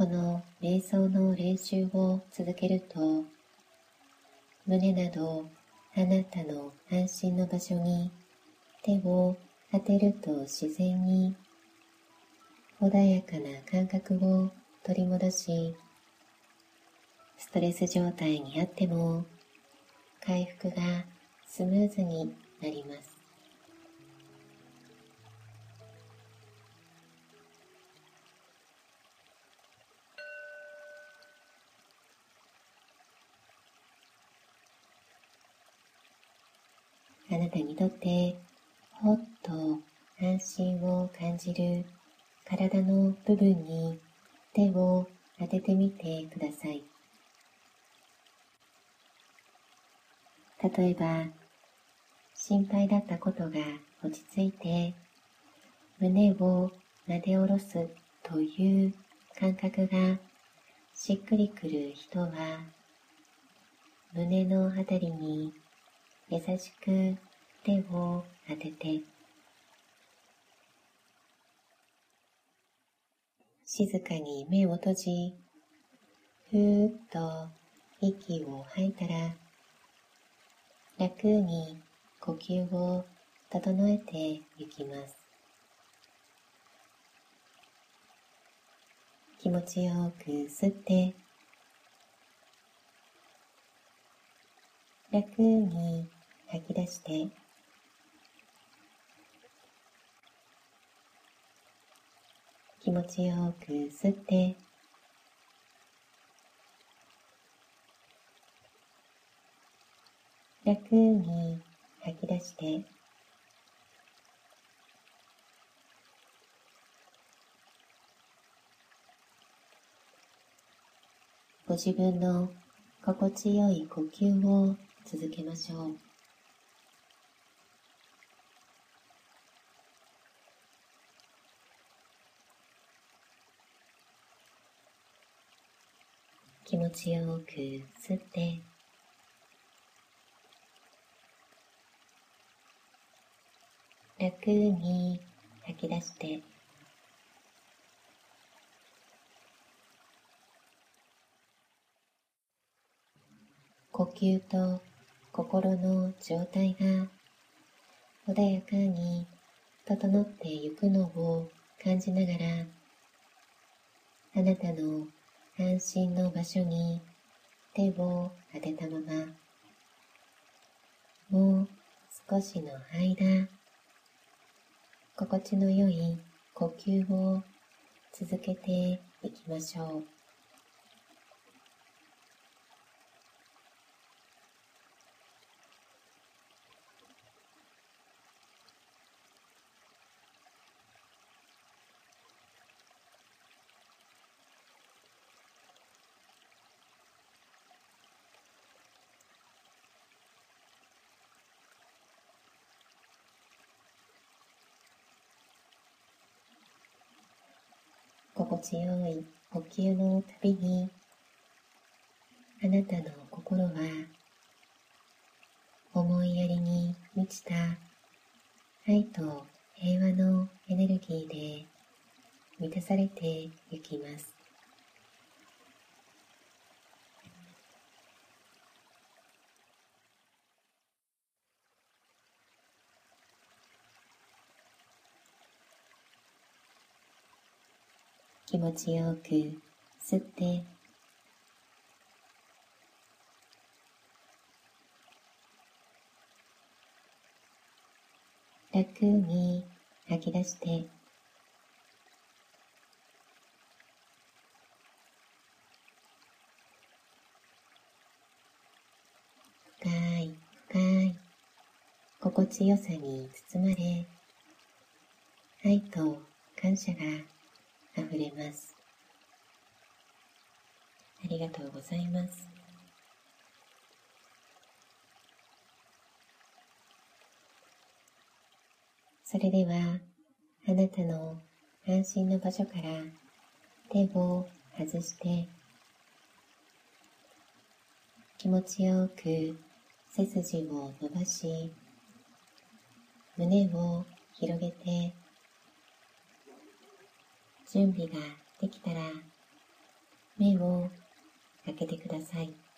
この瞑想の練習を続けると胸などあなたの安心の場所に手を当てると自然に穏やかな感覚を取り戻しストレス状態にあっても回復がスムーズになります。あなたにとってほっと安心を感じる体の部分に手を当ててみてください。例えば、心配だったことが落ち着いて、胸を撫で下ろすという感覚がしっくりくる人は、胸のあたりに優しく手を当てて。静かに目を閉じふーっと息を吐いたら楽に呼吸を整えていきます。気持ちよく吸って楽に吐き出して気持ちよく吸って楽に吐き出してご自分の心地よい呼吸を続けましょう。気持ちよく吸って。楽に吐き出して。呼吸と心の状態が穏やかに整ってゆくのを感じながらあなたの安心の場所に手を当てたままもう少しの間心地の良い呼吸を続けていきましょう。心地よい呼吸のたびにあなたの心は思いやりに満ちた愛と平和のエネルギーで満たされてゆきます。気持ちよく吸って。楽に吐き出して。深い深い。心地よさに包まれ愛と感謝があふれます。ありがとうございます。それでは、あなたの安心の場所から手を外して、気持ちよく背筋を伸ばし、胸を広げて準備ができたら目を開けてください。